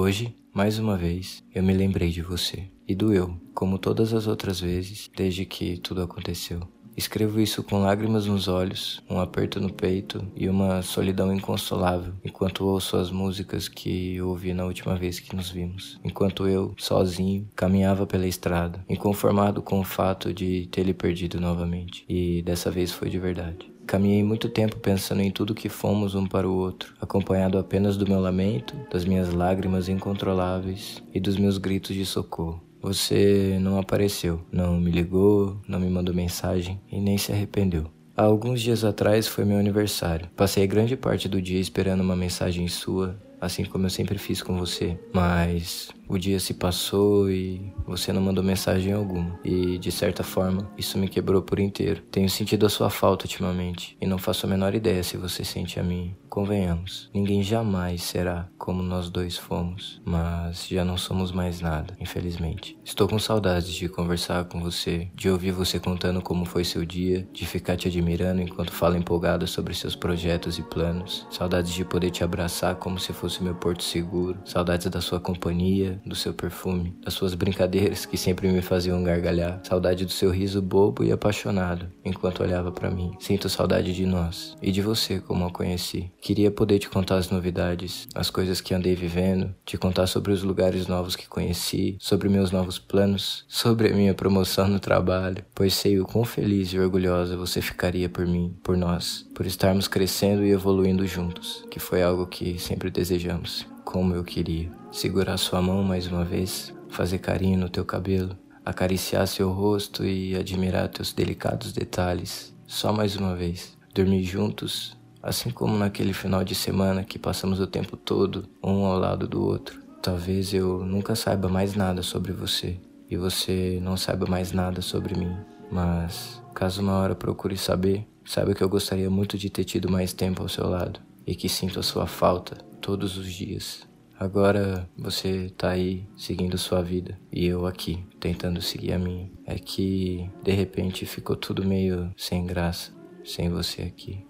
Hoje, mais uma vez, eu me lembrei de você. E doeu, como todas as outras vezes, desde que tudo aconteceu. Escrevo isso com lágrimas nos olhos, um aperto no peito e uma solidão inconsolável, enquanto ouço as músicas que ouvi na última vez que nos vimos. Enquanto eu, sozinho, caminhava pela estrada, inconformado com o fato de ter lhe perdido novamente. E dessa vez foi de verdade. Caminhei muito tempo pensando em tudo que fomos um para o outro, acompanhado apenas do meu lamento, das minhas lágrimas incontroláveis e dos meus gritos de socorro. Você não apareceu, não me ligou, não me mandou mensagem e nem se arrependeu. Há alguns dias atrás foi meu aniversário. Passei grande parte do dia esperando uma mensagem sua, assim como eu sempre fiz com você. Mas o dia se passou e você não mandou mensagem alguma. E, de certa forma, isso me quebrou por inteiro. Tenho sentido a sua falta ultimamente e não faço a menor ideia se você sente a minha. Convenhamos, ninguém jamais será como nós dois fomos, mas já não somos mais nada, infelizmente. Estou com saudades de conversar com você, de ouvir você contando como foi seu dia, de ficar te admirando enquanto fala empolgado sobre seus projetos e planos. Saudades de poder te abraçar como se fosse meu porto seguro. Saudades da sua companhia, do seu perfume, das suas brincadeiras que sempre me faziam gargalhar, saudade do seu riso bobo e apaixonado enquanto olhava para mim. Sinto saudade de nós e de você como a conheci. Queria poder te contar as novidades, as coisas que andei vivendo, te contar sobre os lugares novos que conheci, sobre meus novos planos, sobre a minha promoção no trabalho, pois sei o quão feliz e orgulhosa você ficaria por mim, por nós, por estarmos crescendo e evoluindo juntos, que foi algo que sempre desejamos como eu queria. Segurar sua mão mais uma vez, fazer carinho no teu cabelo, acariciar seu rosto e admirar teus delicados detalhes. Só mais uma vez. Dormir juntos, assim como naquele final de semana que passamos o tempo todo um ao lado do outro. Talvez eu nunca saiba mais nada sobre você e você não saiba mais nada sobre mim, mas caso uma hora procure saber, saiba que eu gostaria muito de ter tido mais tempo ao seu lado e que sinto a sua falta todos os dias. Agora você tá aí seguindo sua vida e eu aqui tentando seguir a minha. É que de repente ficou tudo meio sem graça sem você aqui.